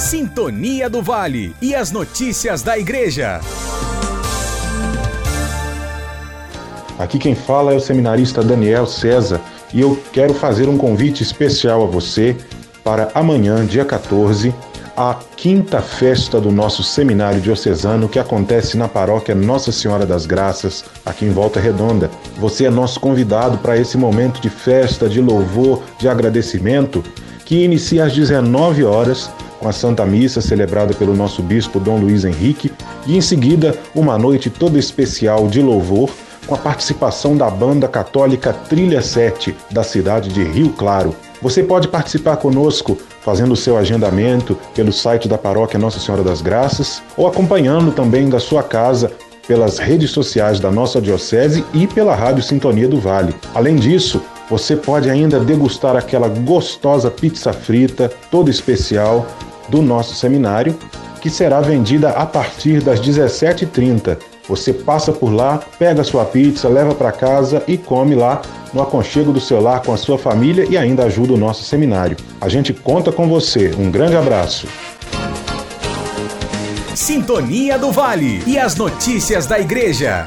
Sintonia do Vale e as notícias da Igreja. Aqui quem fala é o seminarista Daniel César e eu quero fazer um convite especial a você para amanhã, dia 14, a quinta festa do nosso seminário diocesano que acontece na paróquia Nossa Senhora das Graças, aqui em Volta Redonda. Você é nosso convidado para esse momento de festa, de louvor, de agradecimento, que inicia às 19 horas com a Santa Missa celebrada pelo nosso bispo Dom Luiz Henrique e em seguida uma noite toda especial de louvor com a participação da banda católica Trilha 7 da cidade de Rio Claro. Você pode participar conosco fazendo o seu agendamento pelo site da paróquia Nossa Senhora das Graças ou acompanhando também da sua casa pelas redes sociais da nossa diocese e pela Rádio Sintonia do Vale. Além disso, você pode ainda degustar aquela gostosa pizza frita, toda especial, do nosso seminário, que será vendida a partir das 17h30 você passa por lá, pega sua pizza, leva para casa e come lá no aconchego do seu lar com a sua família e ainda ajuda o nosso seminário. A gente conta com você. Um grande abraço. Sintonia do Vale e as notícias da Igreja.